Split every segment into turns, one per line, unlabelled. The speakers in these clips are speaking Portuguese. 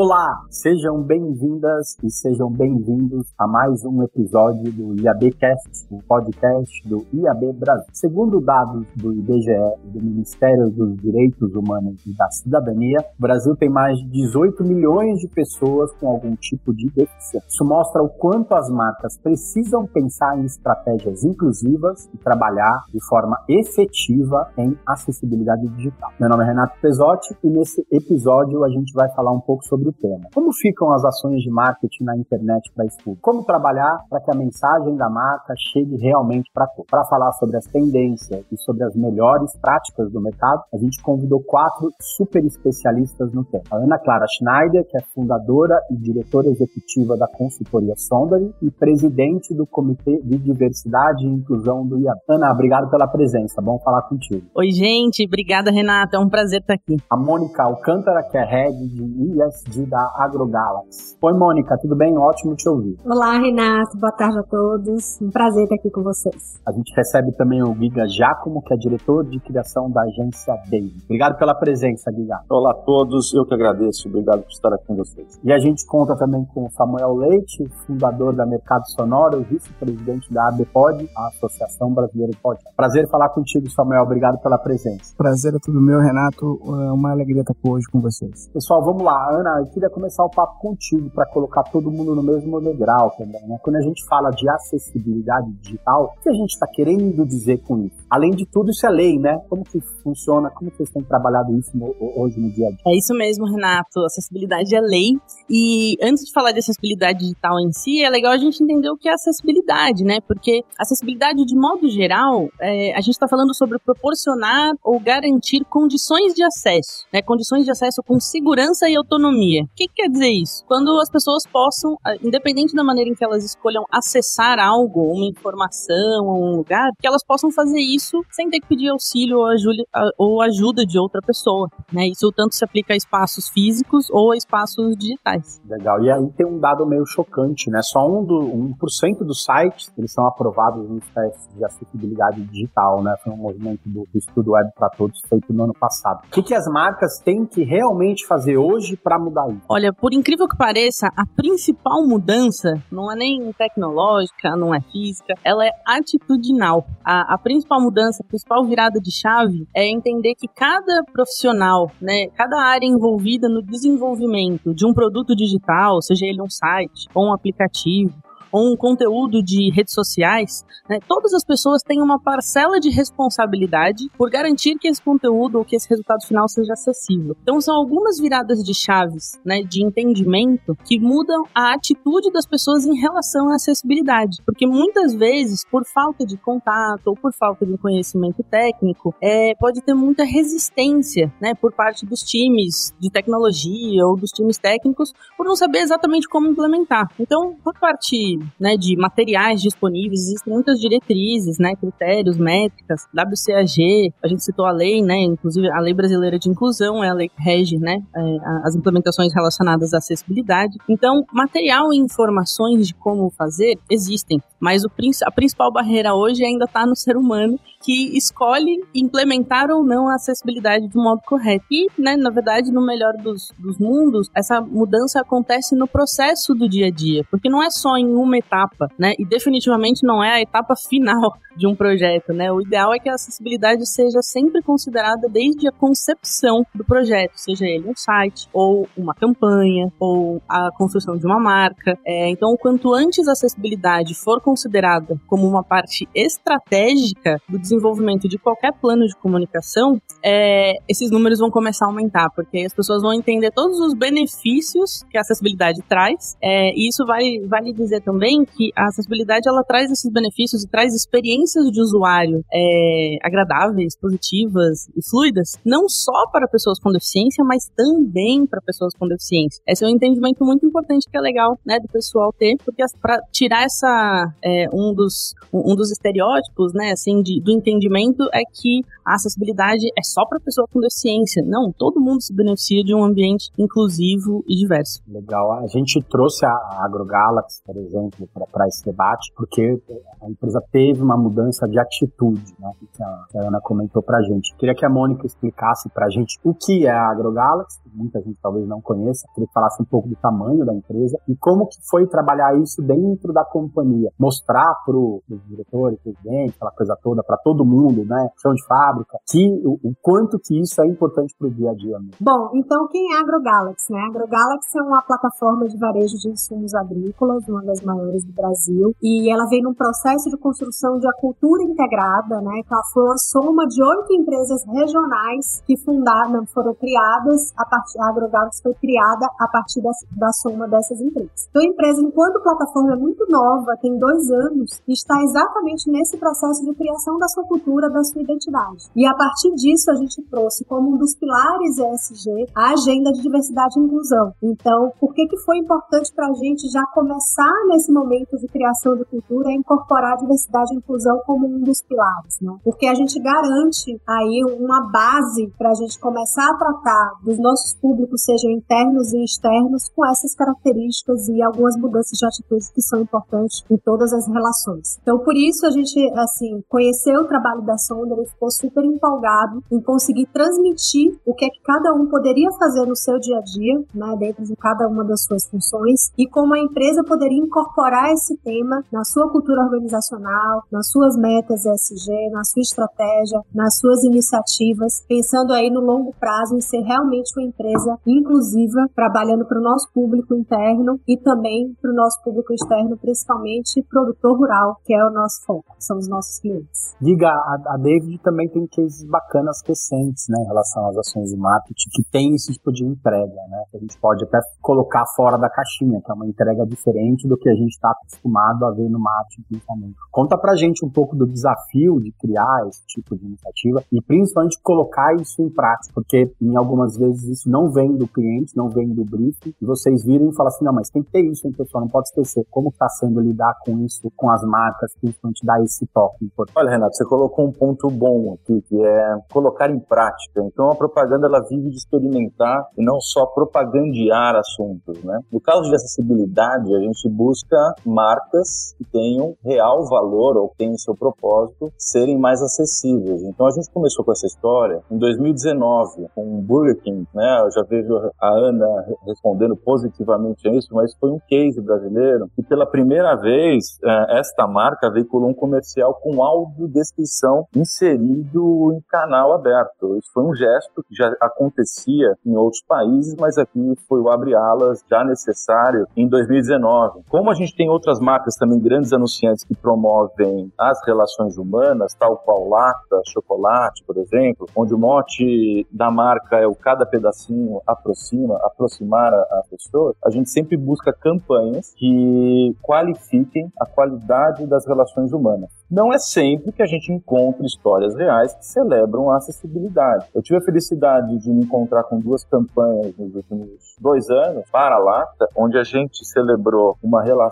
Olá, sejam bem-vindas e sejam bem-vindos a mais um episódio do IABcast, o podcast do IAB Brasil. Segundo dados do IBGE do Ministério dos Direitos Humanos e da Cidadania, o Brasil tem mais de 18 milhões de pessoas com algum tipo de deficiência. Isso mostra o quanto as marcas precisam pensar em estratégias inclusivas e trabalhar de forma efetiva em acessibilidade digital. Meu nome é Renato Pesotti e nesse episódio a gente vai falar um pouco sobre do tema. Como ficam as ações de marketing na internet para isso Como trabalhar para que a mensagem da marca chegue realmente para todos? Para falar sobre as tendências e sobre as melhores práticas do mercado, a gente convidou quatro super especialistas no tema. A Ana Clara Schneider, que é fundadora e diretora executiva da consultoria Sondary e presidente do Comitê de Diversidade e Inclusão do IAB. Ana, obrigado pela presença. Bom falar contigo.
Oi, gente. Obrigada, Renata. É um prazer estar aqui.
A Mônica Alcântara, que é head de ESG da AgroGalaxy. Oi, Mônica, tudo bem? Ótimo te ouvir.
Olá, Renato. Boa tarde a todos. Um prazer estar aqui com vocês.
A gente recebe também o Giga Giacomo, que é diretor de criação da agência Dave. Obrigado pela presença, Giga.
Olá a todos, eu que agradeço. Obrigado por estar aqui com vocês.
E a gente conta também com o Samuel Leite, fundador da Mercado Sonoro, vice-presidente da ABPOD, a Associação Brasileira de Podcast. Prazer falar contigo, Samuel. Obrigado pela presença.
Prazer é tudo meu, Renato. É uma alegria estar aqui hoje com vocês.
Pessoal, vamos lá. Ana, queria começar o papo contigo para colocar todo mundo no mesmo degrau também, né? Quando a gente fala de acessibilidade digital, o que a gente está querendo dizer com isso? Além de tudo, isso é lei, né? Como que funciona? Como vocês têm trabalhado isso no, hoje no dia a dia?
É isso mesmo, Renato. Acessibilidade é lei. E antes de falar de acessibilidade digital em si, é legal a gente entender o que é acessibilidade, né? Porque acessibilidade, de modo geral, é, a gente está falando sobre proporcionar ou garantir condições de acesso, né? Condições de acesso com segurança e autonomia. O que, que quer dizer isso? Quando as pessoas possam, independente da maneira em que elas escolham acessar algo, uma informação um lugar, que elas possam fazer isso sem ter que pedir auxílio ou ajuda, ou ajuda de outra pessoa. Né? Isso tanto se aplica a espaços físicos ou a espaços digitais.
Legal. E aí tem um dado meio chocante, né? Só um do, 1% dos sites eles são aprovados nos testes de acessibilidade digital, né? Foi um movimento do, do estudo Web para Todos feito no ano passado. O que, que as marcas têm que realmente fazer hoje para mudar isso?
Olha, por incrível que pareça, a principal mudança não é nem tecnológica, não é física, ela é atitudinal. A, a principal mudança, a principal virada de chave é entender que cada profissional, né, cada área envolvida no desenvolvimento de um produto digital, seja ele um site ou um aplicativo, ou um conteúdo de redes sociais, né, todas as pessoas têm uma parcela de responsabilidade por garantir que esse conteúdo ou que esse resultado final seja acessível. Então são algumas viradas de chaves, né, de entendimento que mudam a atitude das pessoas em relação à acessibilidade, porque muitas vezes por falta de contato ou por falta de conhecimento técnico, é, pode ter muita resistência, né, por parte dos times de tecnologia ou dos times técnicos por não saber exatamente como implementar. Então, por parte né, de materiais disponíveis, existem muitas diretrizes, né, critérios, métricas, WCAG, a gente citou a lei, né, inclusive a Lei Brasileira de Inclusão é a lei que rege, né, é, as implementações relacionadas à acessibilidade. Então, material e informações de como fazer existem, mas o, a principal barreira hoje ainda está no ser humano que escolhe implementar ou não a acessibilidade de um modo correto. E, né, na verdade, no melhor dos, dos mundos, essa mudança acontece no processo do dia a dia, porque não é só em uma etapa, né? E definitivamente não é a etapa final de um projeto, né? O ideal é que a acessibilidade seja sempre considerada desde a concepção do projeto, seja ele um site, ou uma campanha, ou a construção de uma marca. É, então, quanto antes a acessibilidade for considerada como uma parte estratégica do desenvolvimento de qualquer plano de comunicação, é, esses números vão começar a aumentar, porque as pessoas vão entender todos os benefícios que a acessibilidade traz, é, e isso vale, vale dizer também que a acessibilidade ela traz esses benefícios e traz experiências de usuário é, agradáveis, positivas e fluidas, não só para pessoas com deficiência, mas também para pessoas com deficiência. Esse é um entendimento muito importante que é legal, né, do pessoal ter, porque para tirar essa é, um dos um, dos estereótipos, né, assim, de, do entendimento é que a acessibilidade é só para pessoa com deficiência. Não, todo mundo se beneficia de um ambiente inclusivo e diverso.
Legal. A gente trouxe a AgroGalaxy, por exemplo exemplo, para esse debate, porque a empresa teve uma mudança de atitude, né, que a, que a Ana comentou para a gente. Queria que a Mônica explicasse para a gente o que é a AgroGalaxy, que muita gente talvez não conheça, que falasse um pouco do tamanho da empresa e como que foi trabalhar isso dentro da companhia, mostrar para os diretores, presidente, aquela coisa toda, para todo mundo, né, chão de fábrica, que o, o quanto que isso é importante para o dia a dia. Mesmo.
Bom, então quem é a AgroGalaxy? Né? A AgroGalaxy é uma plataforma de varejo de insumos agrícolas, uma das maiores do Brasil, e ela vem num processo de construção de a cultura integrada, né? Que ela foi uma soma de oito empresas regionais que fundaram, foram criadas a partir, a AgroGalaxy foi criada a partir da, da soma dessas empresas. Então a empresa, enquanto plataforma é muito nova, tem dois anos, está exatamente nesse processo de criação da sua cultura, da sua identidade. E a partir disso a gente trouxe como um dos pilares ESG a agenda de diversidade e inclusão. Então, por que que foi importante para a gente já começar nesse momento de criação de cultura a incorporar a diversidade e inclusão como um dos pilares, né? Porque a gente garante aí uma base para a gente começar a tratar dos nossos públicos, sejam internos e externos, com essas características e algumas mudanças de atitudes que são importantes em todas as relações. Então, por isso a gente, assim, conheceu o trabalho da Sonda e ficou super empolgado em conseguir transmitir o que é que cada um poderia fazer no seu dia a dia, né, dentro de cada uma das suas funções e como a empresa poderia incorporar esse tema na sua cultura organizacional, nas suas metas ESG, na sua estratégia, nas suas iniciativas, pensando aí no longo prazo em ser realmente uma empresa inclusiva, trabalhando para o nosso público interno e também para o nosso público externo, principalmente produtor rural, que é o nosso foco, são os nossos clientes.
Diga, a, a David também tem cases bacanas recentes, né, em relação às ações de marketing, que tem esse tipo de entrega, né, que a gente pode até colocar fora da caixinha, que é uma entrega diferente do que a gente está acostumado a ver no marketing, principalmente. Conta pra gente um pouco do desafio de criar esse tipo de iniciativa e principalmente colocar isso em prática, porque em algumas vezes isso não vem do cliente, não vem do briefing, e vocês viram e falam assim, não, mas tem que ter isso, hein, pessoal, não pode esquecer como está sendo lidar com isso, com as marcas, principalmente dar esse toque importante.
Olha, Renato, você colocou um ponto bom aqui, que é colocar em prática. Então a propaganda ela vive de experimentar e não só propagandear assuntos, né? No caso de acessibilidade, a gente busca marcas que tenham real valor ou tenham seu propósito serem mais acessíveis. Então a gente começou com essa história em 2019 com o Burger King, né? Eu já vejo a Ana respondendo positivamente a isso, mas foi um case brasileiro e pela primeira vez eh, esta marca veiculou um comercial com audiodescrição inserido em canal aberto. Isso foi um gesto que já acontecia em outros países, mas aqui foi o abre alas já necessário em 2019. Como a gente tem outras marcas também grandes anunciantes que promovem as relações humanas, tal qual Lacta, chocolate, por exemplo, onde o mote da marca é o cada pedacinho aproxima, aproximar a, a pessoa, a gente sempre busca campanhas que qualifiquem a qualidade das relações humanas. Não é sempre que a gente encontra histórias reais que celebram a acessibilidade. Eu tive a felicidade de me encontrar com duas campanhas nos últimos dois anos para a Lacta, onde a gente celebrou uma relação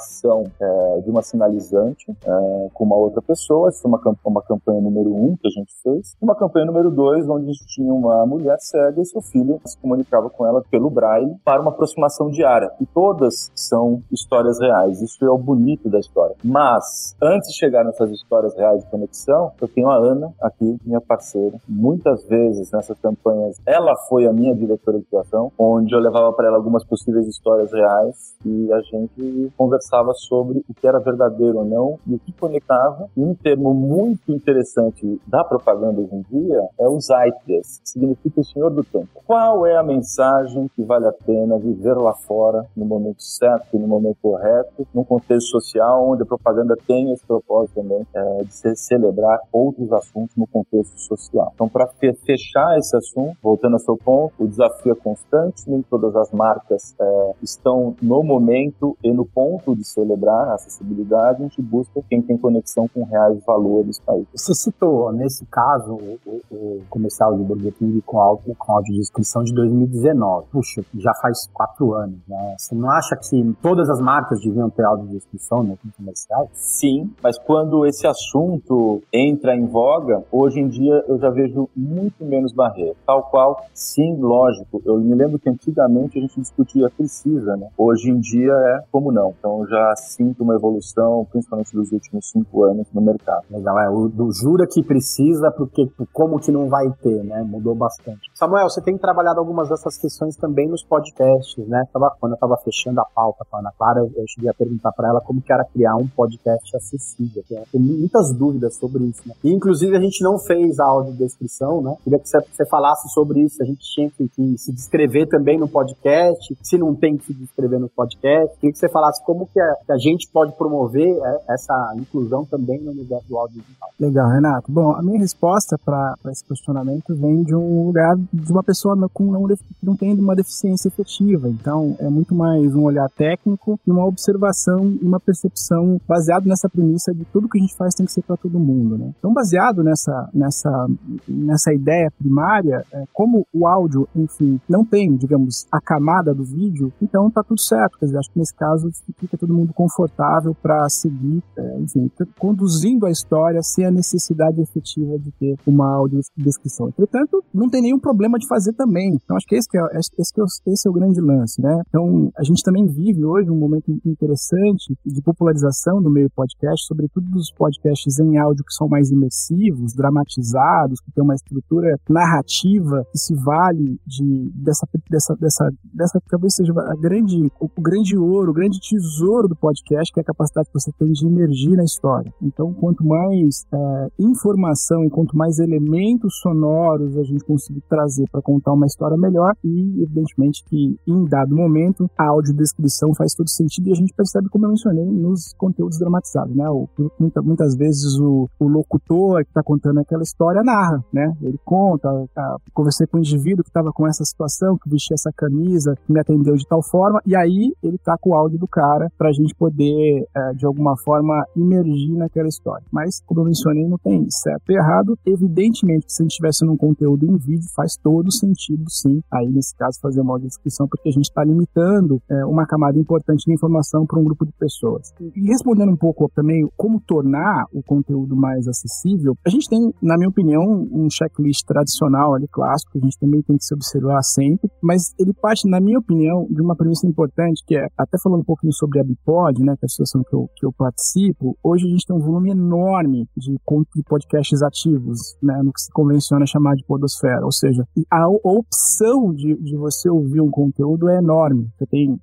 é, de uma sinalizante é, com uma outra pessoa. Essa foi uma, uma campanha número um que a gente fez. Uma campanha número dois, onde a gente tinha uma mulher cega e seu filho se comunicava com ela pelo braille para uma aproximação diária. E todas são histórias reais. Isso é o bonito da história. Mas, antes de chegar nessas histórias reais de conexão, eu tenho a Ana aqui, minha parceira. Muitas vezes nessas campanhas, ela foi a minha diretora de criação, onde eu levava para ela algumas possíveis histórias reais e a gente conversava sobre o que era verdadeiro ou não e o que conectava. E um termo muito interessante da propaganda hoje em dia é o Zeitgeist, que significa o Senhor do Tempo. Qual é a mensagem que vale a pena viver lá fora no momento certo, no momento correto, num contexto social onde a propaganda tem esse propósito também é, de se celebrar outros assuntos no contexto social. Então, para fechar esse assunto, voltando ao seu ponto, o desafio é constante, nem todas as marcas é, estão no momento e no ponto de celebrar a acessibilidade, a gente busca quem tem conexão com reais valores para isso.
Você citou, nesse caso, o, o comercial de Burger King com áudio, com áudio de inscrição de 2019. Puxa, já faz quatro anos, né? Você não acha que todas as marcas deviam ter áudio de inscrição no comercial?
Sim, mas quando esse assunto entra em voga, hoje em dia eu já vejo muito menos barreira. Tal qual, sim, lógico. Eu me lembro que antigamente a gente discutia precisa, né? Hoje em dia é como não. Então Já sinto uma evolução, principalmente dos últimos cinco anos no mercado.
Legal, é o do jura que precisa, porque como que não vai ter, né? Mudou bastante. Samuel, você tem trabalhado algumas dessas questões também nos podcasts, né? Tava, quando eu estava fechando a pauta com a Ana Clara, eu, eu cheguei a perguntar para ela como que era criar um podcast acessível. Tem muitas dúvidas sobre isso, né? E, inclusive, a gente não fez a audiodescrição, né? Queria que você falasse sobre isso. A gente tinha que, que, se descrever também no podcast, se não tem que se descrever no podcast. Queria que você falasse como que a, que a gente pode promover é, essa inclusão também no universo do audiovisual.
Legal, Renato. Bom, a minha resposta para esse questionamento vem de um lugar de uma pessoa com não, não tem uma deficiência efetiva. Então, é muito mais um olhar técnico e uma observação e uma percepção baseado nessa premissa de tudo que a gente faz tem que ser para todo mundo, né? Então, baseado nessa, nessa, nessa ideia primária, é, como o áudio, enfim, não tem, digamos, a camada do vídeo, então tá tudo certo. Quer dizer, acho que nesse caso fica todo mundo confortável para seguir, é, enfim, conduzindo a história sem a necessidade efetiva de ter uma audiodescrição. Entretanto, não tem nenhum problema de fazer também. Então, acho que esse, que é, esse, que é, esse é o grande lance, né? Então, a gente também vive hoje um momento interessante de popularização do meio podcast, sobretudo dos podcasts em áudio que são mais imersivos, dramatizados, que tem uma estrutura narrativa que se vale de, dessa, dessa, dessa, dessa talvez seja a grande, o grande ouro, o grande tesouro do podcast, que é a capacidade que você tem de emergir na história. Então, quanto mais é, informação e quanto mais elementos sonoros a gente conseguir trazer para contar uma história melhor, e evidentemente que em dado momento a audiodescrição faz todo sentido e a gente percebe, como eu mencionei, nos conteúdos dramatizados, né? O, muita, muitas vezes o, o locutor que está contando aquela história narra, né? Ele conta, tá, conversei com um indivíduo que estava com essa situação, que vestia essa camisa, que me atendeu de tal forma, e aí ele tá com o áudio do cara para a gente poder, é, de alguma forma, imergir naquela história. Mas, como eu mencionei, não tem certo e errado. Evidentemente, se a gente estivesse num conteúdo em vídeo, faz todo sentido, sim, aí nesse caso, fazer uma audiodescrição, porque a gente está limitando é, uma camada importante de informação para um grupo de pessoas. E respondendo um pouco também como tornar o conteúdo mais acessível, a gente tem, na minha opinião, um checklist tradicional ali, clássico, que a gente também tem que se observar sempre, mas ele parte, na minha opinião, de uma premissa importante, que é, até falando um pouquinho sobre a Bipod, né, que é a associação que eu, que eu participo, hoje a gente tem um volume enorme de, de podcasts ativos, né, no que se convenciona chamar de podosfera, ou seja, a opção de, de você ouvir um conteúdo é enorme. Você tem,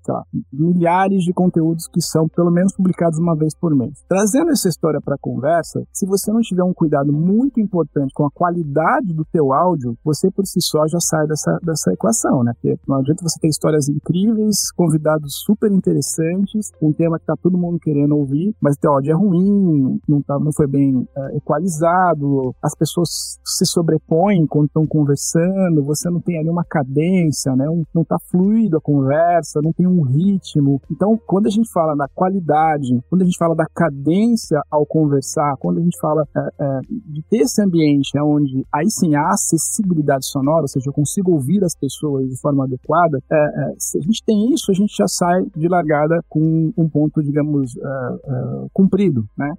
milhares de conteúdos que são, pelo menos, publicados uma vez por mês. Trazendo essa história para a conversa, se você não tiver um cuidado muito importante com a qualidade do teu áudio, você por si só já sai dessa, dessa equação, né? Porque não adianta você ter histórias incríveis, convidados super interessantes, um tema que tá todo mundo querendo ouvir, mas o áudio é ruim, não, tá, não foi bem uh, equalizado, as pessoas se sobrepõem quando estão conversando, você não tem ali uma cadência, né? Um, não tá fluido a conversa, não tem um ritmo. Então, quando a gente fala da qualidade, quando a gente fala da cadência ao conversar, quando a gente fala é, é, de ter esse ambiente onde aí sim há acessibilidade sonora, ou seja, eu consigo ouvir as pessoas de forma adequada, é, é se a gente tem isso, a gente já sai de largada com um ponto, digamos, é, é, cumprido. Né?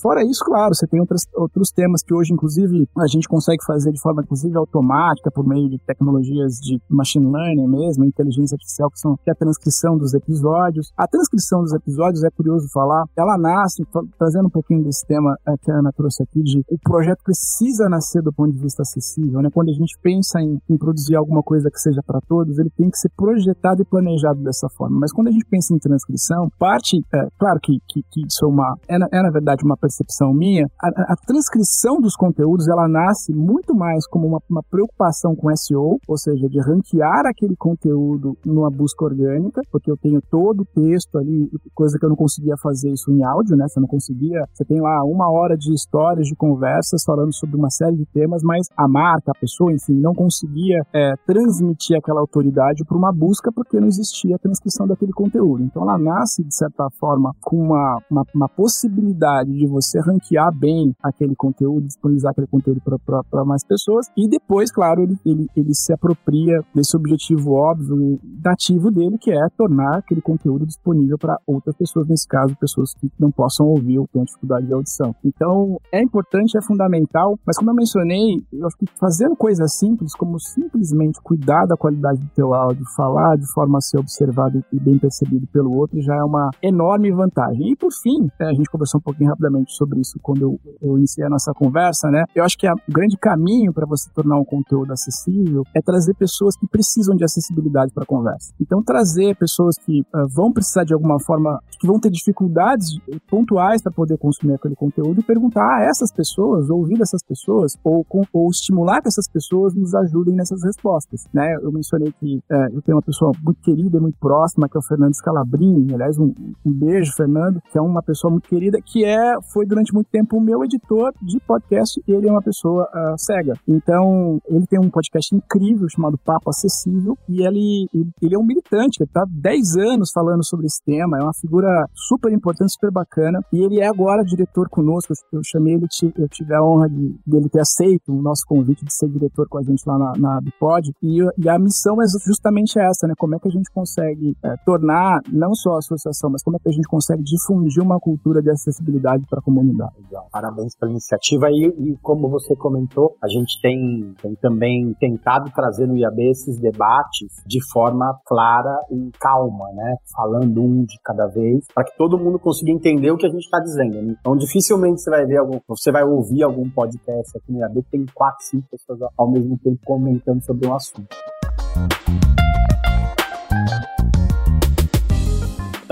fora isso, claro, você tem outras, outros temas que hoje, inclusive, a gente consegue fazer de forma, inclusive, automática, por meio de tecnologias de machine learning mesmo, inteligência artificial, que são que é a transcrição dos episódios. A transcrição dos episódios, é curioso falar, ela nasce, trazendo um pouquinho desse tema é, que a Ana trouxe aqui, de o projeto precisa nascer do ponto de vista acessível, né? Quando a gente pensa em, em produzir alguma coisa que seja para todos, ele tem que ser projetado e planejado dessa forma. Mas quando a gente pensa em transcrição, parte, é, claro que, que, que isso é uma, é na, é na verdade uma percepção minha, a, a, transcrição dos conteúdos, ela nasce muito mais como uma, uma preocupação com SEO, ou seja, de ranquear aquele conteúdo numa busca orgânica, porque eu tenho todo o texto ali, coisa que eu não conseguia fazer isso em áudio, né? Você não conseguia, você tem lá uma hora de histórias, de conversas falando sobre uma série de temas, mas a marca, a pessoa, enfim, não conseguia é, transmitir aquela autoridade para uma busca porque não existia a transcrição daquele conteúdo. Então ela nasce, de certa forma, com uma, uma, uma possibilidade de você ranquear bem aquele conteúdo, disponibilizar aquele conteúdo para mais pessoas, e depois, claro, ele, ele, ele se apropria desse objetivo óbvio, nativo dele, que é tornar aquele conteúdo disponível para outras pessoas, nesse caso, pessoas que não possam ouvir ou tenham dificuldade de audição. Então, é importante, é fundamental, mas como eu mencionei, eu acho que fazendo coisas simples, como simplesmente cuidar da qualidade do teu áudio, falar de forma a ser observado e bem percebido pelo outro, já é enorme vantagem. E por fim, é, a gente conversou um pouquinho rapidamente sobre isso quando eu, eu iniciei a nossa conversa, né? Eu acho que o grande caminho para você tornar um conteúdo acessível é trazer pessoas que precisam de acessibilidade para a conversa. Então, trazer pessoas que uh, vão precisar de alguma forma, que vão ter dificuldades pontuais para poder consumir aquele conteúdo e perguntar a essas pessoas, ouvir essas pessoas, ou, com, ou estimular que essas pessoas nos ajudem nessas respostas, né? Eu mencionei que uh, eu tenho uma pessoa muito querida e muito próxima, que é o Fernando Scalabrini, aliás, um, um beijo, Fernando, que é uma pessoa muito querida, que é, foi durante muito tempo o meu editor de podcast, ele é uma pessoa uh, cega. Então, ele tem um podcast incrível chamado Papo Acessível, e ele, ele é um militante, ele tá 10 anos falando sobre esse tema, é uma figura super importante, super bacana, e ele é agora diretor conosco, eu chamei ele, eu tive a honra de, dele ter aceito o nosso convite de ser diretor com a gente lá na, na Bipod, e, e a missão é justamente essa, né, como é que a gente consegue é, tornar não só a associação, mas como é que a gente consegue difundir uma cultura de acessibilidade para a comunidade.
Legal. Parabéns pela iniciativa e, e, como você comentou, a gente tem, tem também tentado trazer no IAB esses debates de forma clara e calma, né? Falando um de cada vez, para que todo mundo consiga entender o que a gente está dizendo. Né? Então, dificilmente você vai ver algum, você vai ouvir algum podcast aqui no IAB que tem quatro, cinco pessoas ao mesmo tempo comentando sobre um assunto.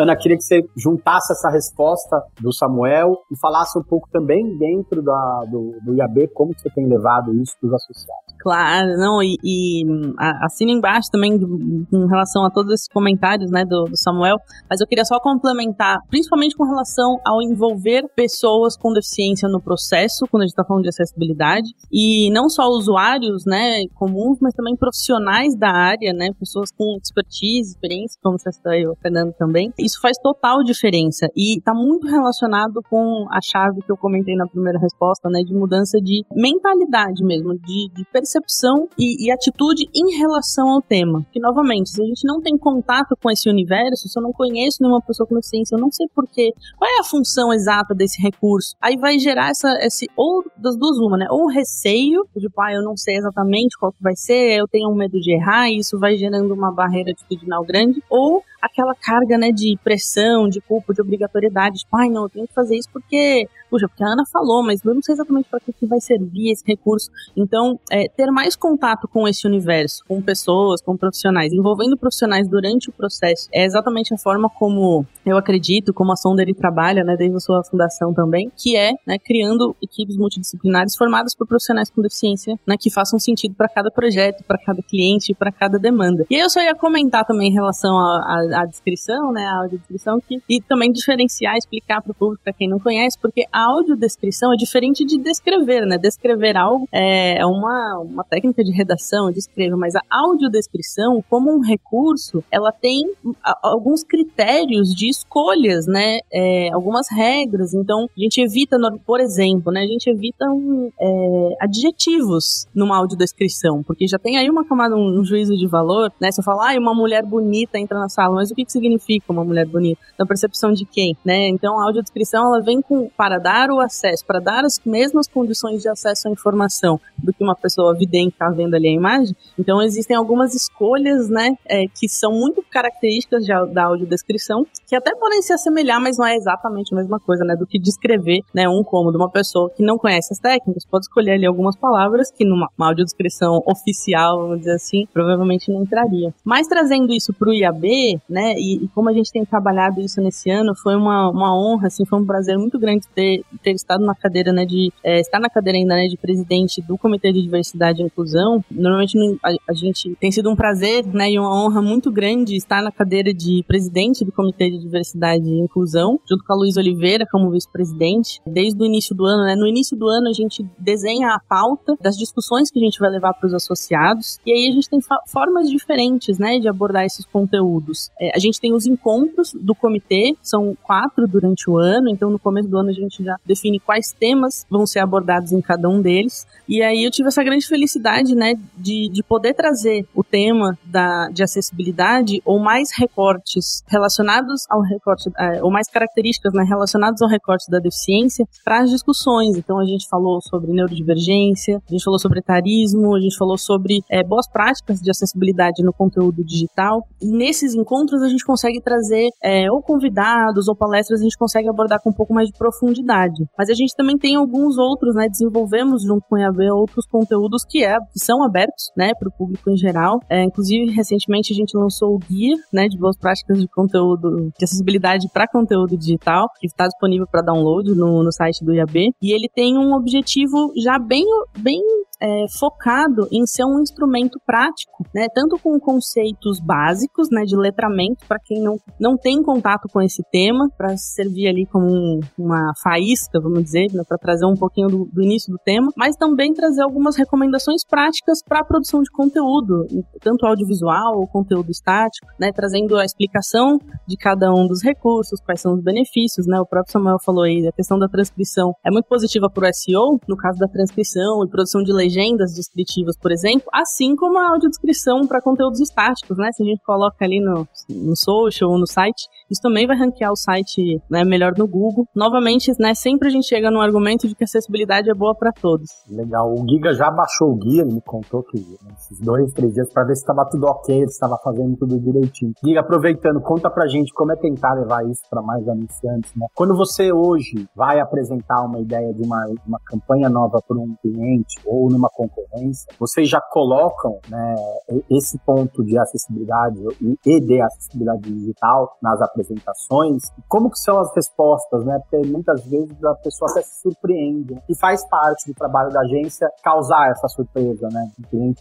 Ana, queria que você juntasse essa resposta do Samuel e falasse um pouco também dentro da, do, do IAB como você tem levado isso para os associados.
Claro, não, e, e assino embaixo também com relação a todos esses comentários, né, do, do, Samuel, mas eu queria só complementar, principalmente com relação ao envolver pessoas com deficiência no processo, quando a gente está falando de acessibilidade, e não só usuários, né, comuns, mas também profissionais da área, né, pessoas com expertise, experiência, como você está aí, o Fernando também. Isso faz total diferença e está muito relacionado com a chave que eu comentei na primeira resposta, né, de mudança de mentalidade mesmo, de, de percepção e, e, atitude em relação ao tema. Que, novamente, se a gente não tem contato com esse universo, se eu não conheço nenhuma pessoa com deficiência, eu não sei porquê, qual é a função exata desse recurso? Aí vai gerar essa, esse, ou das duas uma, né? Ou receio, tipo, ah, eu não sei exatamente qual que vai ser, eu tenho um medo de errar, e isso vai gerando uma barreira atitudinal grande, ou aquela carga, né, de pressão, de culpa, de obrigatoriedade, tipo, ai, não, eu tenho que fazer isso porque, puxa, porque a Ana falou, mas eu não sei exatamente para que, que vai servir esse recurso. Então, é, ter mais contato com esse universo, com pessoas, com profissionais, envolvendo profissionais durante o processo, é exatamente a forma como eu acredito, como a Sonder trabalha, né, desde a sua fundação também, que é, né, criando equipes multidisciplinares formadas por profissionais com deficiência, né, que façam sentido para cada projeto, para cada cliente, para cada demanda. E aí eu só ia comentar também em relação a, a a, descrição, né, a audiodescrição, que, e também diferenciar, explicar para o público, para quem não conhece, porque a audiodescrição é diferente de descrever, né? Descrever algo é uma, uma técnica de redação, descreva, mas a audiodescrição, como um recurso, ela tem alguns critérios de escolhas, né? É, algumas regras. Então, a gente evita, por exemplo, né? A gente evita um, é, adjetivos numa audiodescrição, porque já tem aí uma camada, um, um juízo de valor, né? Se eu falar, ah, uma mulher bonita entra na sala, mas o que, que significa uma mulher bonita? Na percepção de quem, né? Então a audiodescrição ela vem com, para dar o acesso, para dar as mesmas condições de acesso à informação do que uma pessoa vidente está vendo ali a imagem. Então existem algumas escolhas, né, é, que são muito características de, da audiodescrição, que até podem se assemelhar, mas não é exatamente a mesma coisa, né, do que descrever, né, um cômodo. Uma pessoa que não conhece as técnicas pode escolher ali algumas palavras que numa audiodescrição oficial, vamos dizer assim, provavelmente não entraria. Mas trazendo isso para o IAB, né? E, e, como a gente tem trabalhado isso nesse ano, foi uma, uma honra, assim, foi um prazer muito grande ter, ter estado na cadeira, né, de é, estar na cadeira ainda, né, de presidente do Comitê de Diversidade e Inclusão. Normalmente a, a, gente tem sido um prazer, né, e uma honra muito grande estar na cadeira de presidente do Comitê de Diversidade e Inclusão, junto com a Luiz Oliveira como vice-presidente. Desde o início do ano, né, no início do ano a gente desenha a pauta das discussões que a gente vai levar para os associados, e aí a gente tem formas diferentes, né, de abordar esses conteúdos. É, a gente tem os encontros do comitê, são quatro durante o ano, então no começo do ano a gente já define quais temas vão ser abordados em cada um deles. E aí eu tive essa grande felicidade, né, de, de poder trazer o tema da, de acessibilidade ou mais recortes relacionados ao recorte, é, ou mais características né, relacionadas ao recorte da deficiência para as discussões. Então a gente falou sobre neurodivergência, a gente falou sobre etarismo, a gente falou sobre é, boas práticas de acessibilidade no conteúdo digital. E nesses encontros encontros a gente consegue trazer é, ou convidados ou palestras, a gente consegue abordar com um pouco mais de profundidade. Mas a gente também tem alguns outros, né? Desenvolvemos junto com o IAB outros conteúdos que, é, que são abertos, né, para o público em geral. É, inclusive, recentemente a gente lançou o guia, né, de boas práticas de conteúdo, de acessibilidade para conteúdo digital, que está disponível para download no, no site do IAB. E ele tem um objetivo já bem, bem é, focado em ser um instrumento prático, né? Tanto com conceitos básicos, né, de letramento para quem não, não tem contato com esse tema, para servir ali como um, uma faísca, vamos dizer, né, para trazer um pouquinho do, do, início do tema, mas também trazer algumas recomendações práticas para a produção de conteúdo, tanto audiovisual ou conteúdo estático, né, trazendo a explicação de cada um dos recursos, quais são os benefícios, né? O próprio Samuel falou aí, a questão da transcrição é muito positiva para o SEO, no caso da transcrição e produção de legendas legendas descritivas, por exemplo, assim como a audiodescrição para conteúdos estáticos, né? Se a gente coloca ali no, no social ou no site, isso também vai ranquear o site né, melhor no Google. Novamente, né, sempre a gente chega no argumento de que a acessibilidade é boa para todos.
Legal. O Giga já baixou o guia, ele me contou que esses dois, três dias para ver se estava tudo ok, se estava fazendo tudo direitinho. Giga, aproveitando, conta pra gente como é tentar levar isso para mais anunciantes, né? Quando você hoje vai apresentar uma ideia de uma, uma campanha nova para um cliente ou numa concorrência, vocês já colocam né, esse ponto de acessibilidade e de acessibilidade digital nas apresentações. Como que são as respostas, né? Porque muitas vezes a pessoa até se surpreende e faz parte do trabalho da agência causar essa surpresa, né?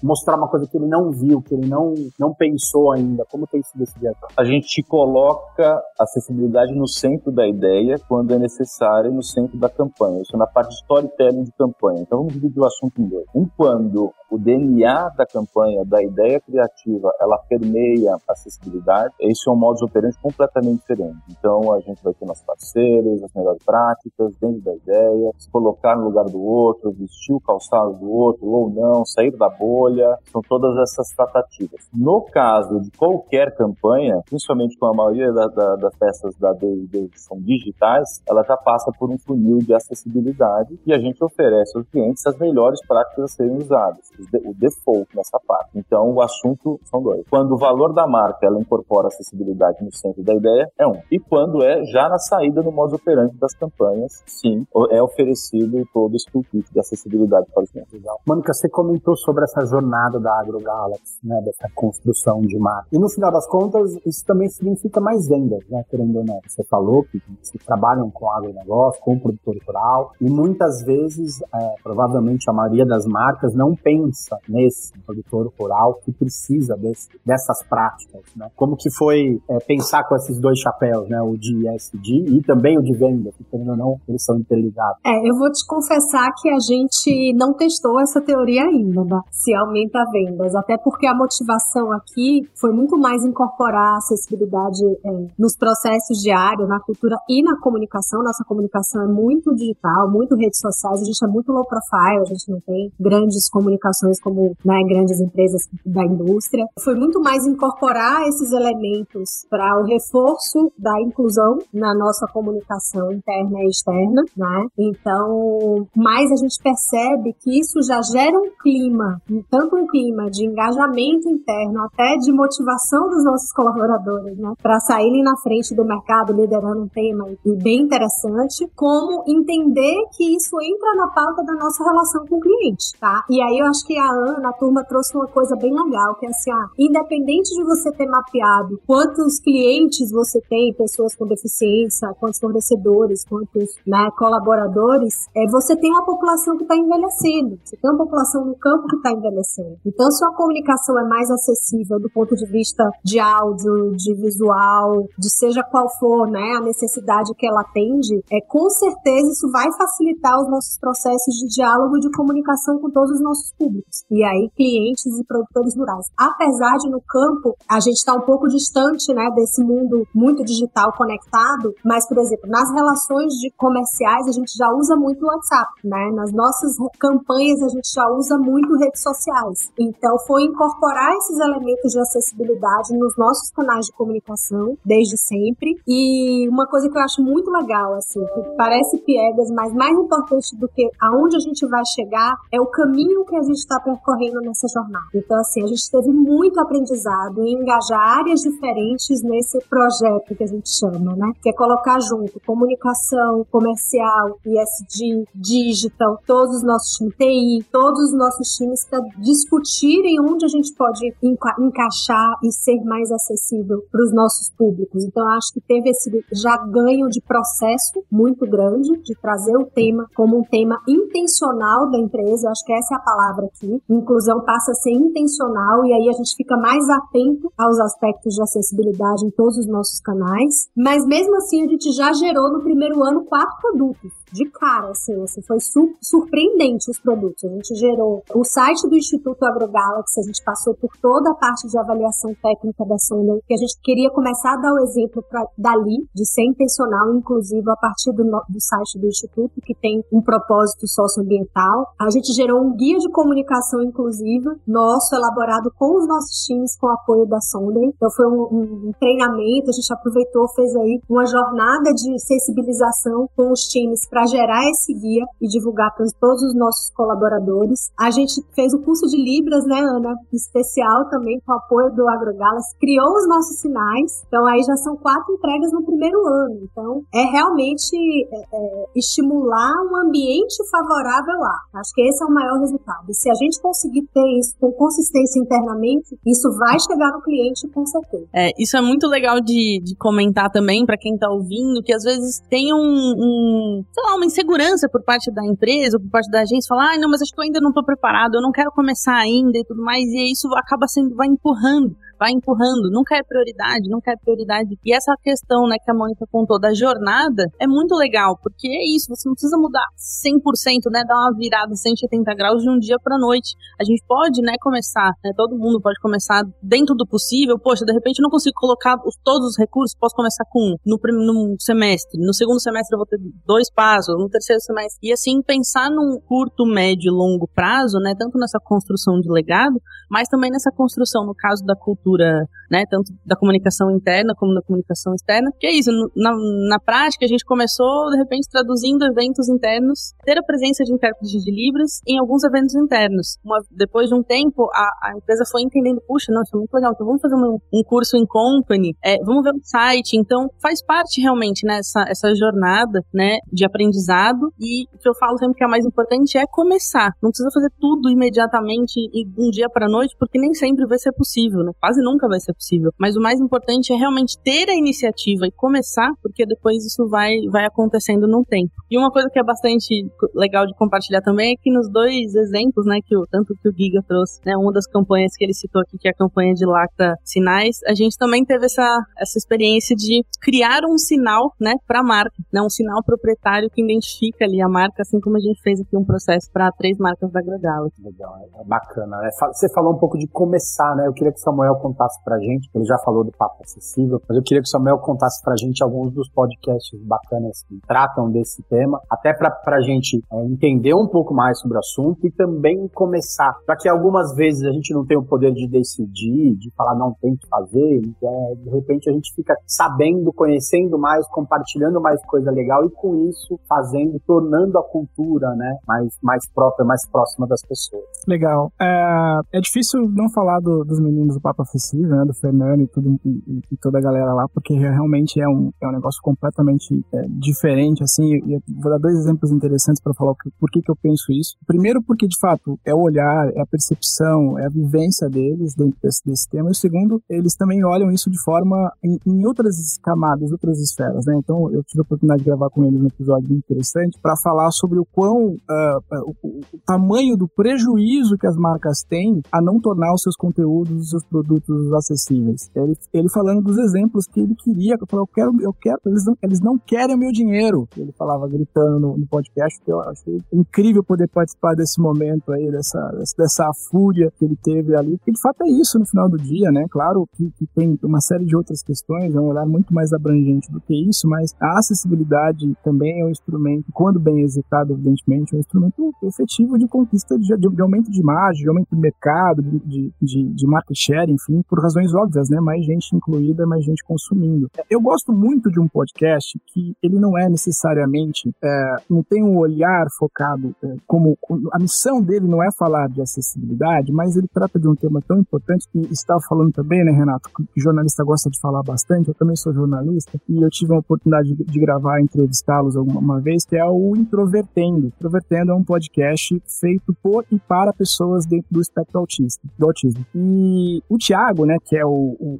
Mostrar uma coisa que ele não viu, que ele não, não pensou ainda. Como tem sido esse dia?
A gente coloca acessibilidade no centro da ideia quando é necessário no centro da campanha. Isso na parte de storytelling de campanha. Então vamos dividir o assunto em dois. Quando o DNA da campanha, da ideia criativa, ela permeia a acessibilidade, esse é um modus operandi completamente diferente. Então, a gente vai ter nossos parceiros, as melhores práticas, dentro da ideia, se colocar no lugar do outro, vestir o calçado do outro ou não, sair da bolha, são todas essas tratativas. No caso de qualquer campanha, principalmente com a maioria da, da, das peças da D&D que são digitais, ela já passa por um funil de acessibilidade e a gente oferece aos clientes as melhores práticas a serem usadas o default nessa parte. Então, o assunto são dois. Quando o valor da marca ela incorpora acessibilidade no centro da ideia, é um. E quando é já na saída no modo operante das campanhas, sim, é oferecido todo esse toolkit de acessibilidade para os clientes.
Legal. Mônica, você comentou sobre essa jornada da AgroGalaxy, né, dessa construção de marca. E no final das contas, isso também significa mais vendas, né, querendo ou não. Você falou que trabalham com agronegócio, com produtor rural, e muitas vezes, é, provavelmente a maioria das marcas não pensa nesse produtor rural que precisa desse, dessas práticas, né? Como que foi é, pensar com esses dois chapéus, né? O de ISD e também o de venda, que querendo ou não, eles são interligados.
É, eu vou te confessar que a gente não testou essa teoria ainda, né? se aumenta vendas, até porque a motivação aqui foi muito mais incorporar a acessibilidade é, nos processos diários, na cultura e na comunicação. Nossa comunicação é muito digital, muito redes sociais, a gente é muito low profile, a gente não tem grandes comunicações como né, grandes empresas da indústria. Foi muito mais incorporar esses elementos para o reforço da inclusão na nossa comunicação interna e externa, né? Então, mais a gente percebe que isso já gera um clima, tanto um clima de engajamento interno, até de motivação dos nossos colaboradores, né? Para saírem na frente do mercado liderando um tema bem interessante, como entender que isso entra na pauta da nossa relação com o cliente, tá? E aí eu acho que a Ana, a turma trouxe uma coisa bem legal, que é assim, ah, independente de você ter mapeado quantos clientes você tem, pessoas com deficiência, quantos fornecedores, quantos né, colaboradores, é, você tem uma população que está envelhecendo. Você tem uma população no campo que está envelhecendo. Então, se a comunicação é mais acessível do ponto de vista de áudio, de visual, de seja qual for né, a necessidade que ela atende, é, com certeza isso vai facilitar os nossos processos de diálogo e de comunicação com todos os nossos públicos públicos, e aí clientes e produtores rurais. Apesar de no campo a gente está um pouco distante né, desse mundo muito digital conectado, mas, por exemplo, nas relações de comerciais a gente já usa muito o WhatsApp, né? Nas nossas campanhas a gente já usa muito redes sociais. Então foi incorporar esses elementos de acessibilidade nos nossos canais de comunicação desde sempre. E uma coisa que eu acho muito legal, assim, que parece piegas, mas mais importante do que aonde a gente vai chegar é é o caminho que a gente está percorrendo nessa jornada. Então, assim, a gente teve muito aprendizado em engajar áreas diferentes nesse projeto que a gente chama, né? Que é colocar junto comunicação, comercial, ISD, digital, todos os nossos times TI, todos os nossos times para discutirem onde a gente pode enca encaixar e ser mais acessível para os nossos públicos. Então, acho que teve esse já ganho de processo muito grande de trazer o tema como um tema intencional da empresa. Acho que essa é a palavra aqui. Inclusão passa a ser intencional e aí a gente fica mais atento aos aspectos de acessibilidade em todos os nossos canais. Mas mesmo assim, a gente já gerou no primeiro ano quatro produtos de cara, assim, assim foi su surpreendente os produtos. A gente gerou o site do Instituto AgroGalaxy, a gente passou por toda a parte de avaliação técnica da sonda, que a gente queria começar a dar o exemplo pra, dali, de ser intencional, inclusive a partir do, do site do Instituto, que tem um propósito socioambiental. A gente gerou um guia de comunicação inclusiva, nosso, elaborado com os nossos times, com o apoio da sonda. Então foi um, um, um treinamento, a gente aproveitou, fez aí uma jornada de sensibilização com os times para para gerar esse guia e divulgar para todos os nossos colaboradores. A gente fez o curso de Libras, né, Ana? Especial também com o apoio do AgroGalas, criou os nossos sinais. Então aí já são quatro entregas no primeiro ano. Então é realmente é, é, estimular um ambiente favorável lá. Acho que esse é o maior resultado. E se a gente conseguir ter isso com consistência internamente, isso vai chegar no cliente com certeza.
É, isso é muito legal de, de comentar também para quem está ouvindo, que às vezes tem um, um sei lá, uma insegurança por parte da empresa, por parte da agência, falar, ah, não, mas acho que eu ainda não estou preparado, eu não quero começar ainda e tudo mais, e isso acaba sendo, vai empurrando vai empurrando, nunca é prioridade, nunca é prioridade. E essa questão, né, que a Mônica contou da jornada é muito legal, porque é isso, você não precisa mudar 100%, né, dar uma virada 180 graus de um dia para noite. A gente pode, né, começar, né, todo mundo pode começar dentro do possível. Poxa, de repente eu não consigo colocar os, todos os recursos, posso começar com um no primeiro semestre, no segundo semestre eu vou ter dois passos, no terceiro semestre. E assim pensar num curto, médio e longo prazo, né, tanto nessa construção de legado, mas também nessa construção no caso da cultura cultura, né, tanto da comunicação interna como da comunicação externa. Que é isso, na, na prática a gente começou, de repente, traduzindo eventos internos, ter a presença de intérpretes de Libras em alguns eventos internos. Uma, depois de um tempo, a, a, empresa foi entendendo, puxa, não, isso é muito legal, então vamos fazer um, um curso em company, é, vamos ver o site, então faz parte realmente, né, essa, essa jornada, né, de aprendizado e o que eu falo sempre que é mais importante é começar. Não precisa fazer tudo imediatamente e um dia para noite, porque nem sempre vai ser possível, né? Quase nunca vai ser possível. Mas o mais importante é realmente ter a iniciativa e começar, porque depois isso vai, vai acontecendo no tempo. E uma coisa que é bastante legal de compartilhar também é que nos dois exemplos, né, que o, tanto que o Giga trouxe, né, uma das campanhas que ele citou aqui, que é a campanha de Lacta Sinais, a gente também teve essa, essa experiência de criar um sinal, né, para a marca, né, um sinal proprietário que identifica ali a marca, assim como a gente fez aqui um processo para três marcas da Gradala.
Legal, é bacana, né? Você falou um pouco de começar, né? Eu queria que o Samuel contasse pra gente, ele já falou do Papo Acessível, mas eu queria que o Samuel contasse pra gente alguns dos podcasts bacanas que tratam desse tema, até pra, pra gente é, entender um pouco mais sobre o assunto e também começar, para que algumas vezes a gente não tem o poder de decidir, de falar não tem que fazer, é, de repente a gente fica sabendo, conhecendo mais, compartilhando mais coisa legal e com isso fazendo, tornando a cultura, né, mais, mais própria, mais próxima das pessoas.
Legal. É, é difícil não falar do, dos meninos do Papo Acessível, né, do Fernando e, tudo, e, e, toda a galera lá, porque realmente é um, é um negócio completamente é, diferente, assim, e vou dar dois exemplos interessantes para falar que, por que, que eu penso isso. Primeiro, porque de fato é o olhar, é a percepção, é a vivência deles dentro desse, desse tema, e segundo, eles também olham isso de forma em, em outras camadas, outras esferas, né, então eu tive a oportunidade de gravar com eles um episódio interessante para falar sobre o quão, uh, o, o tamanho do prejuízo que as marcas têm a não tornar os seus conteúdos, os seus produtos produtos acessíveis. Ele, ele falando dos exemplos que ele queria, eu falei, eu quero, eu quero, eles não, eles não querem o meu dinheiro. Ele falava gritando no, no podcast, que eu achei incrível poder participar desse momento aí, dessa, dessa fúria que ele teve ali, porque de fato é isso no final do dia, né? Claro que, que tem uma série de outras questões, é um olhar muito mais abrangente do que isso, mas a acessibilidade também é um, instrumento, quando bem executado, evidentemente, é um instrumento efetivo de conquista de, de, de aumento de imagem, de aumento de mercado, de, de, de market share, enfim, por razões óbvias, né? Mais gente incluída, mais gente consumindo. Eu gosto muito de um podcast que ele não é necessariamente, é, não tem um olhar focado é, como a missão dele não é falar de acessibilidade, mas ele trata de um tema tão importante que estava falando também, né, Renato, que jornalista gosta de falar bastante. Eu também sou jornalista e eu tive a oportunidade de, de gravar, entrevistá-los alguma vez, que é o Introvertendo. Introvertendo é um podcast feito por e para pessoas dentro do espectro autista, do autismo. E o Tiago, né, que é o, o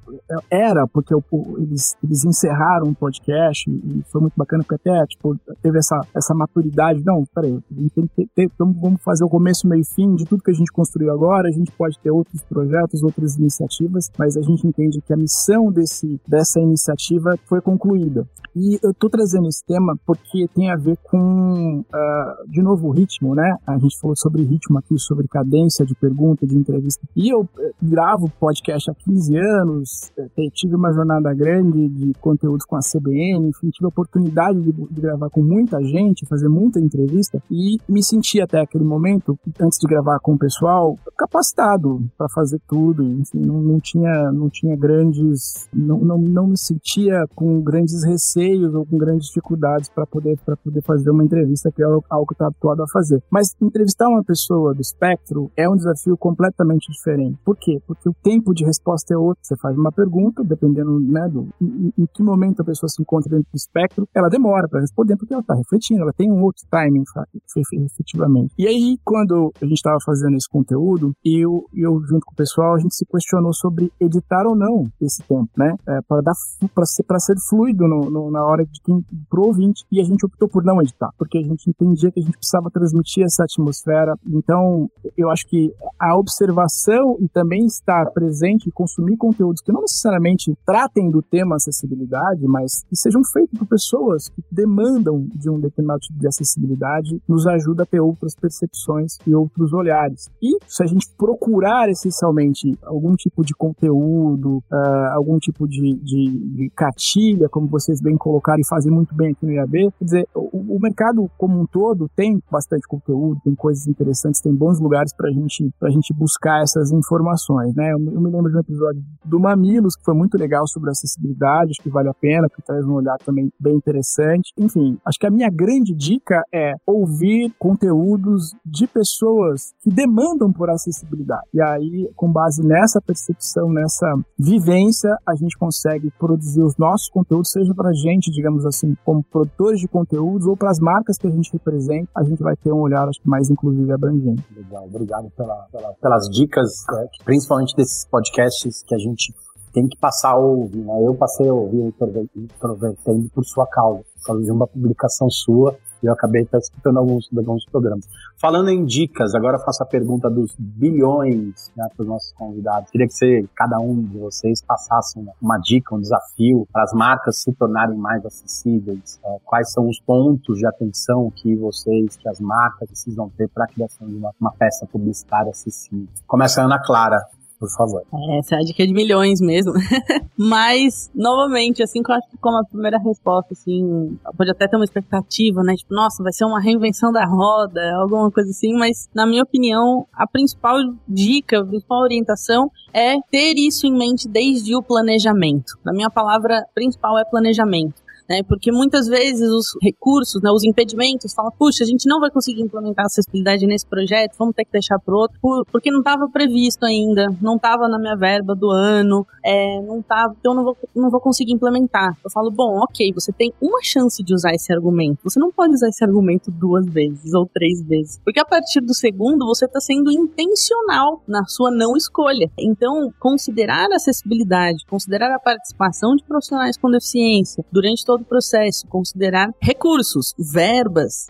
era porque o, eles, eles encerraram um podcast e foi muito bacana porque até tipo teve essa essa maturidade. Não, peraí, vamos fazer o começo, meio e fim de tudo que a gente construiu agora. A gente pode ter outros projetos, outras iniciativas, mas a gente entende que a missão desse dessa iniciativa foi concluída. E eu tô trazendo esse tema porque tem a ver com, uh, de novo, o ritmo, né? A gente falou sobre ritmo aqui, sobre cadência de pergunta, de entrevista. E eu eh, gravo podcast há 15 anos, eh, tive uma jornada grande de conteúdos com a CBN, enfim, tive a oportunidade de, de gravar com muita gente, fazer muita entrevista e me senti até aquele momento, antes de gravar com o pessoal, capacitado para fazer tudo, enfim, não, não, tinha, não tinha grandes, não, não, não me sentia com grandes receios ou com grandes dificuldades para poder, poder fazer uma entrevista, que é algo que eu estou habituado a fazer. Mas entrevistar uma pessoa do espectro é um desafio completamente diferente. Por quê? Porque o tempo de resposta é outro. Você faz uma pergunta, dependendo né, do, em, em que momento a pessoa se encontra dentro do espectro, ela demora para responder porque ela está refletindo, ela tem um outro timing, efetivamente. E aí, quando a gente estava fazendo esse conteúdo, eu, eu junto com o pessoal, a gente se questionou sobre editar ou não esse tempo, né? É, para dar para ser, ser fluido no, no, na hora de quem pro ouvinte. E a gente optou por não editar, porque a gente entendia que a gente precisava transmitir essa atmosfera. Então, eu acho que a observação e também estar presente e consumir conteúdos que não necessariamente tratem do tema acessibilidade, mas que sejam feitos por pessoas que demandam de um determinado tipo de acessibilidade, nos ajuda a ter outras percepções e outros olhares. E se a gente procurar essencialmente algum tipo de conteúdo, uh, algum tipo de, de, de cartilha, como vocês bem colocaram e fazem muito bem aqui no IAB, quer dizer, o, o mercado como um todo tem bastante conteúdo, tem coisas interessantes, tem bons lugares para gente, a gente buscar essas informações, né? Eu, eu me lembro de um episódio do Mamilos, que foi muito legal sobre acessibilidade, acho que vale a pena, porque traz um olhar também bem interessante. Enfim, acho que a minha grande dica é ouvir conteúdos de pessoas que demandam por acessibilidade. E aí, com base nessa percepção, nessa vivência, a gente consegue produzir os nossos conteúdos, seja para a gente, digamos assim, como produtores de conteúdos ou para as marcas que a gente representa, a gente vai ter um olhar, acho que mais inclusive e abrangente.
Legal, obrigado pela, pela, pelas dicas, né, principalmente desses podcasts que a gente tem que passar a ouvir, né? Eu passei a ouvir o Introvertendo por sua causa, de uma publicação sua, e eu acabei até escutando alguns, alguns programas. Falando em dicas, agora faço a pergunta dos bilhões né, para os nossos convidados. Queria que você, cada um de vocês passasse uma, uma dica, um desafio para as marcas se tornarem mais acessíveis. É, quais são os pontos de atenção que vocês, que as marcas precisam ter para a criação de uma, uma peça publicitária acessível? Começa a Ana Clara por favor.
É, essa é a dica de milhões mesmo. Mas, novamente, assim, eu acho que como a primeira resposta, assim, pode até ter uma expectativa, né? Tipo, nossa, vai ser uma reinvenção da roda, alguma coisa assim, mas, na minha opinião, a principal dica, a principal orientação é ter isso em mente desde o planejamento. A minha palavra principal é planejamento né? Porque muitas vezes os recursos, né, os impedimentos, falam, puxa, a gente não vai conseguir implementar acessibilidade nesse projeto, vamos ter que deixar para outro, porque não estava previsto ainda, não estava na minha verba do ano, é, não tava, então não vou, não vou conseguir implementar. Eu falo, bom, ok, você tem uma chance de usar esse argumento, você não pode usar esse argumento duas vezes ou três vezes, porque a partir do segundo você está sendo intencional na sua não escolha. Então, considerar a acessibilidade, considerar a participação de profissionais com deficiência durante todo todo o processo, considerar recursos, verbas,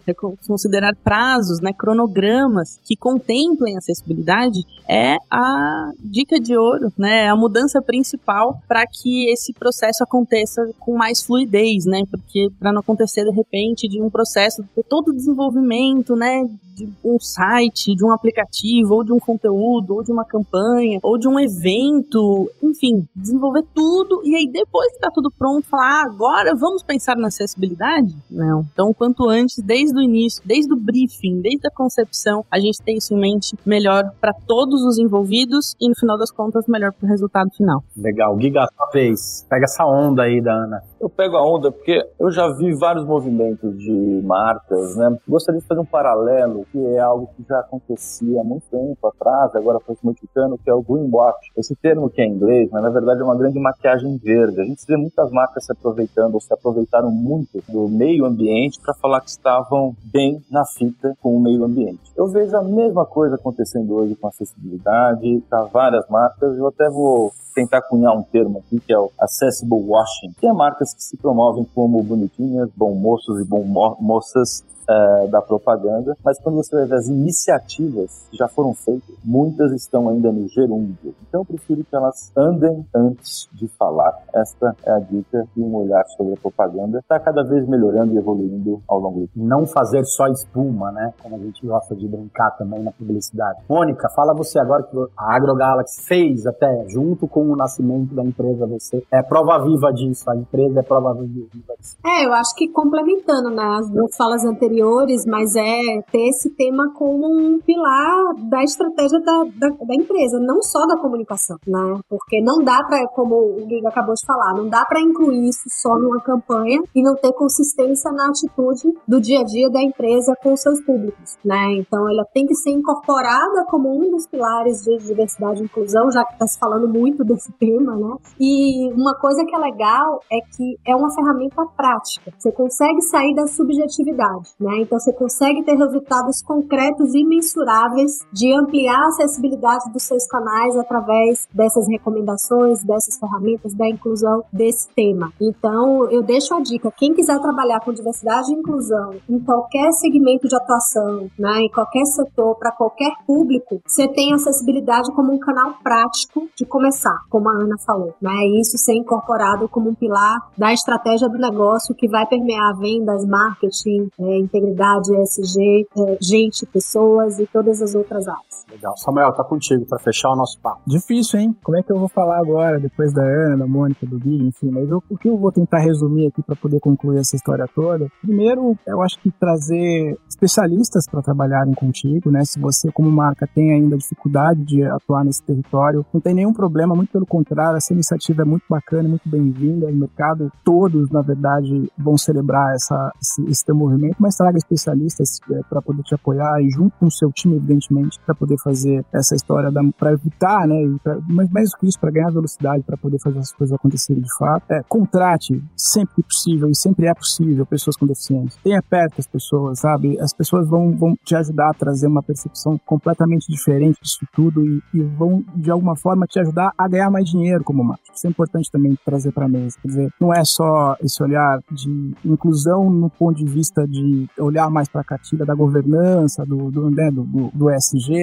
considerar prazos, né, cronogramas que contemplem acessibilidade é a dica de ouro, né, é a mudança principal para que esse processo aconteça com mais fluidez, né, porque para não acontecer de repente de um processo todo o desenvolvimento, né, de um site, de um aplicativo, ou de um conteúdo, ou de uma campanha, ou de um evento, enfim, desenvolver tudo e aí depois que tá tudo pronto, falar, ah, agora vamos pensar na acessibilidade? Não. Então, quanto antes, desde o início, desde o briefing, desde a concepção, a gente tem isso em mente melhor para todos os envolvidos e no final das contas melhor para o resultado final.
Legal. Giga, sua vez. Pega essa onda aí da Ana.
Eu pego a onda porque eu já vi vários movimentos de marcas, né? Gostaria de fazer um paralelo, que é algo que já acontecia há muito tempo atrás, agora foi se modificando, que é o greenwash. Esse termo que é em inglês, mas na verdade é uma grande maquiagem verde. A gente vê muitas marcas se aproveitando ou se aproveitaram muito do meio ambiente para falar que estavam bem na fita com o meio ambiente. Eu vejo a mesma coisa acontecendo hoje com acessibilidade, para várias marcas. Eu até vou tentar cunhar um termo aqui que é o accessible washing, que é marcas que se promovem como bonitinhas, bom moços e bom mo moças uh, da propaganda, mas quando você vai ver as iniciativas que já foram feitas, muitas estão ainda no gerúndio. Então eu prefiro que elas andem antes de falar. Esta é a dica e um olhar sobre a propaganda. Está cada vez melhorando e evoluindo ao longo do tempo.
Não fazer só espuma, né? Como a gente gosta de brincar também na publicidade. Mônica, fala você agora que a AgroGalaxy fez até, junto com o nascimento da empresa, você é prova viva disso, a empresa é prova viva disso.
É, eu acho que complementando né, as duas falas anteriores, anteriores, mas é ter esse tema como um pilar da estratégia da, da, da empresa, não só da comunicação, né? Porque não dá para, como o Giga acabou de falar, não dá para incluir isso só numa campanha e não ter consistência na atitude do dia a dia da empresa com seus públicos, né? Então ela tem que ser incorporada como um dos pilares de diversidade e inclusão, já que está se falando muito desse tema, né? E uma coisa que é legal é que é uma ferramenta prática. Você consegue sair da subjetividade, né? Né? Então você consegue ter resultados concretos e mensuráveis de ampliar a acessibilidade dos seus canais através dessas recomendações, dessas ferramentas, da inclusão desse tema. Então eu deixo a dica, quem quiser trabalhar com diversidade e inclusão em qualquer segmento de atuação, né, em qualquer setor, para qualquer público, você tem acessibilidade como um canal prático de começar, como a Ana falou, né? Isso ser incorporado como um pilar da estratégia do negócio que vai permear vendas, marketing, é, integridade, ESG, é, gente, pessoas e todas as outras áreas.
Legal. Samuel, tá contigo para fechar o nosso papo.
Difícil, hein? Como é que eu vou falar agora, depois da Ana, da Mônica, do Gui, enfim, mas eu, o que eu vou tentar resumir aqui para poder concluir essa história toda? Primeiro, eu acho que trazer especialistas para trabalharem contigo, né? Se você, como marca, tem ainda dificuldade de atuar nesse território, não tem nenhum problema, muito pelo contrário, essa iniciativa é muito bacana, muito bem-vinda, o mercado, todos, na verdade, vão celebrar essa, esse, esse teu movimento, mas traga especialistas é, para poder te apoiar e junto com o seu time, evidentemente, para poder fazer essa história, para evitar, né, pra, mas mais do que isso, para ganhar velocidade, para poder fazer as coisas acontecerem de fato. É, contrate sempre que possível, e sempre é possível, pessoas com deficiência. Tenha perto as pessoas, sabe? As pessoas vão, vão te ajudar a trazer uma percepção completamente diferente disso tudo e, e vão, de alguma forma, te ajudar a ganhar mais dinheiro como marketing. Isso é importante também trazer para a mesa. Quer dizer, não é só esse olhar de inclusão no ponto de vista de olhar mais para a cartilha da governança, do, do, né, do, do,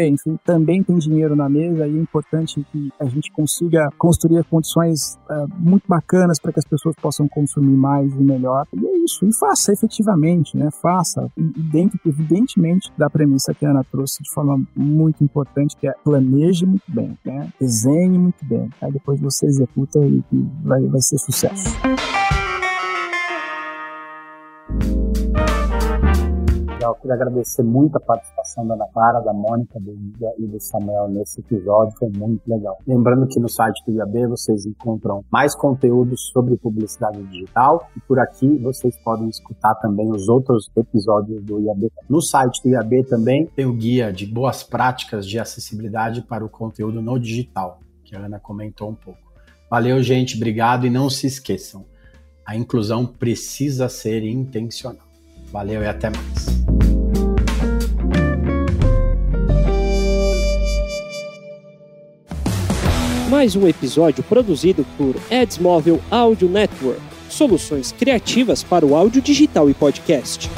enfim, também tem dinheiro na mesa e é importante que a gente consiga construir condições uh, muito bacanas para que as pessoas possam consumir mais e melhor. E é isso, e faça efetivamente, né? Faça, e dentro, evidentemente, da premissa que a Ana trouxe de forma muito importante, que é planeje muito bem, né? desenhe muito bem, aí depois você executa e, e vai, vai ser sucesso.
Legal. Queria agradecer muito a participação da Ana Clara, da Mônica, do Ida e do Samuel nesse episódio. Foi muito legal. Lembrando que no site do IAB vocês encontram mais conteúdos sobre publicidade digital e por aqui vocês podem escutar também os outros episódios do IAB. No site do IAB também tem o guia de boas práticas de acessibilidade para o conteúdo no digital, que a Ana comentou um pouco. Valeu, gente. Obrigado e não se esqueçam. A inclusão precisa ser intencional. Valeu e até mais.
Mais um episódio produzido por Edsmóvel Audio Network, soluções criativas para o áudio digital e podcast.